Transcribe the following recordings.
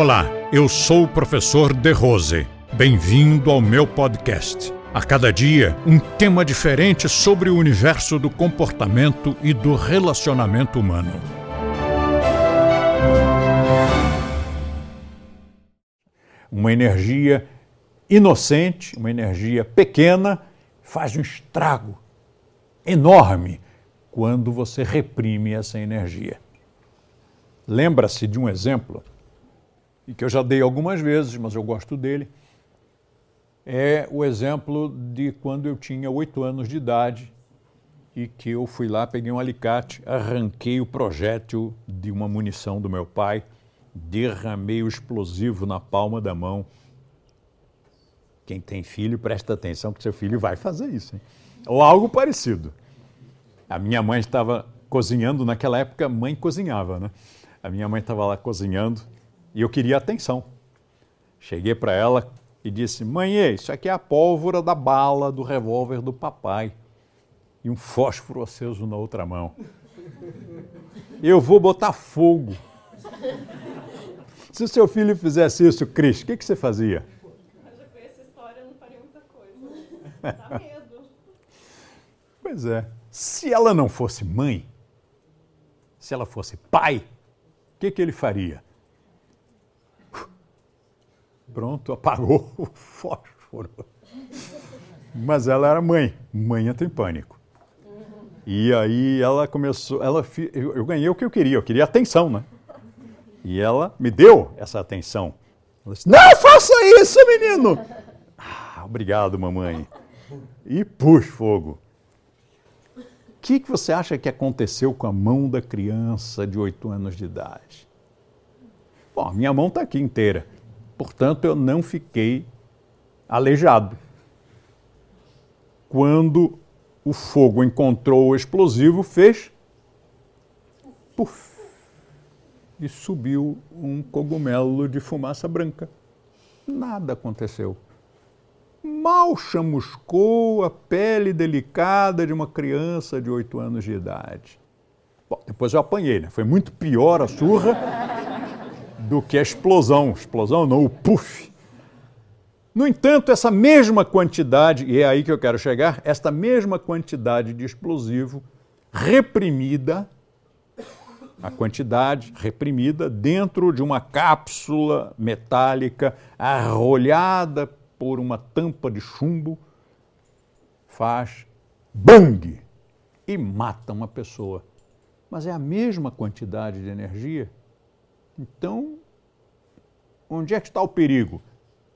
Olá, eu sou o professor De Rose. Bem-vindo ao meu podcast. A cada dia, um tema diferente sobre o universo do comportamento e do relacionamento humano. Uma energia inocente, uma energia pequena, faz um estrago enorme quando você reprime essa energia. Lembra-se de um exemplo, e que eu já dei algumas vezes, mas eu gosto dele. É o exemplo de quando eu tinha oito anos de idade e que eu fui lá, peguei um alicate, arranquei o projétil de uma munição do meu pai, derramei o explosivo na palma da mão. Quem tem filho, presta atenção que seu filho vai fazer isso. Hein? Ou algo parecido. A minha mãe estava cozinhando, naquela época mãe cozinhava, né? A minha mãe estava lá cozinhando e eu queria atenção. Cheguei para ela e disse: Mãe, isso aqui é a pólvora da bala do revólver do papai e um fósforo aceso na outra mão. Eu vou botar fogo. Se o seu filho fizesse isso, Cris, o que, que você fazia? Eu já conheço a história, não faria muita coisa. Dá medo. Pois é. Se ela não fosse mãe, se ela fosse pai, o que, que ele faria? Pronto, apagou o fósforo. Mas ela era mãe, mãe entra em pânico. E aí ela começou, ela, eu, ganhei o que eu queria, eu queria atenção, né? E ela me deu essa atenção. Ela disse, não faça isso, menino! Ah, obrigado, mamãe. E pus fogo. O que, que você acha que aconteceu com a mão da criança de oito anos de idade? Bom, minha mão está aqui inteira. Portanto, eu não fiquei aleijado. Quando o fogo encontrou o explosivo, fez. Puf! E subiu um cogumelo de fumaça branca. Nada aconteceu. Mal chamuscou a pele delicada de uma criança de oito anos de idade. Bom, depois eu apanhei, né? Foi muito pior a surra do que a explosão. Explosão não, o puff. No entanto, essa mesma quantidade, e é aí que eu quero chegar, esta mesma quantidade de explosivo reprimida, a quantidade reprimida dentro de uma cápsula metálica arrolhada por uma tampa de chumbo, faz bang e mata uma pessoa. Mas é a mesma quantidade de energia então, onde é que está o perigo?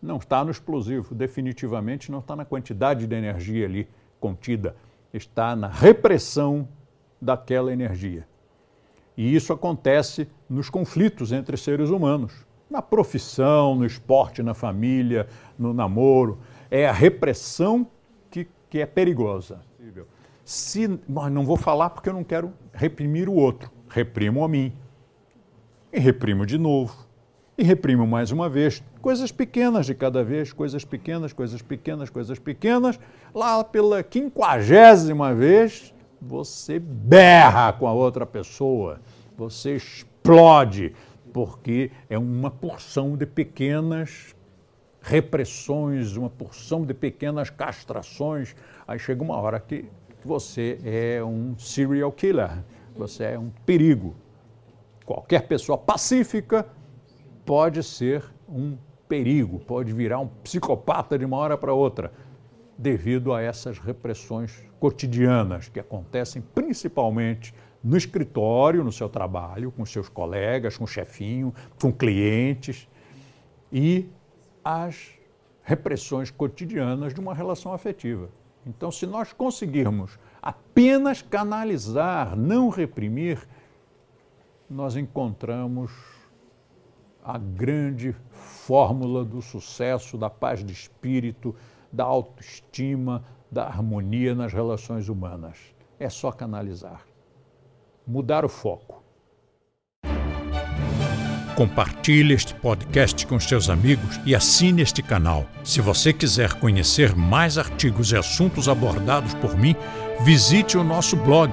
Não está no explosivo, definitivamente não está na quantidade de energia ali contida, está na repressão daquela energia. E isso acontece nos conflitos entre seres humanos, na profissão, no esporte, na família, no namoro. É a repressão que, que é perigosa. Se, não vou falar porque eu não quero reprimir o outro, reprimo a mim e reprimo de novo. E reprimo mais uma vez. Coisas pequenas de cada vez, coisas pequenas, coisas pequenas, coisas pequenas. Lá pela quinquagésima vez, você berra com a outra pessoa, você explode, porque é uma porção de pequenas repressões, uma porção de pequenas castrações. Aí chega uma hora que você é um serial killer, você é um perigo qualquer pessoa pacífica pode ser um perigo, pode virar um psicopata de uma hora para outra, devido a essas repressões cotidianas que acontecem principalmente no escritório, no seu trabalho, com seus colegas, com o chefinho, com clientes e as repressões cotidianas de uma relação afetiva. Então, se nós conseguirmos apenas canalizar, não reprimir, nós encontramos a grande fórmula do sucesso, da paz de espírito, da autoestima, da harmonia nas relações humanas. É só canalizar. Mudar o foco. Compartilhe este podcast com seus amigos e assine este canal. Se você quiser conhecer mais artigos e assuntos abordados por mim, visite o nosso blog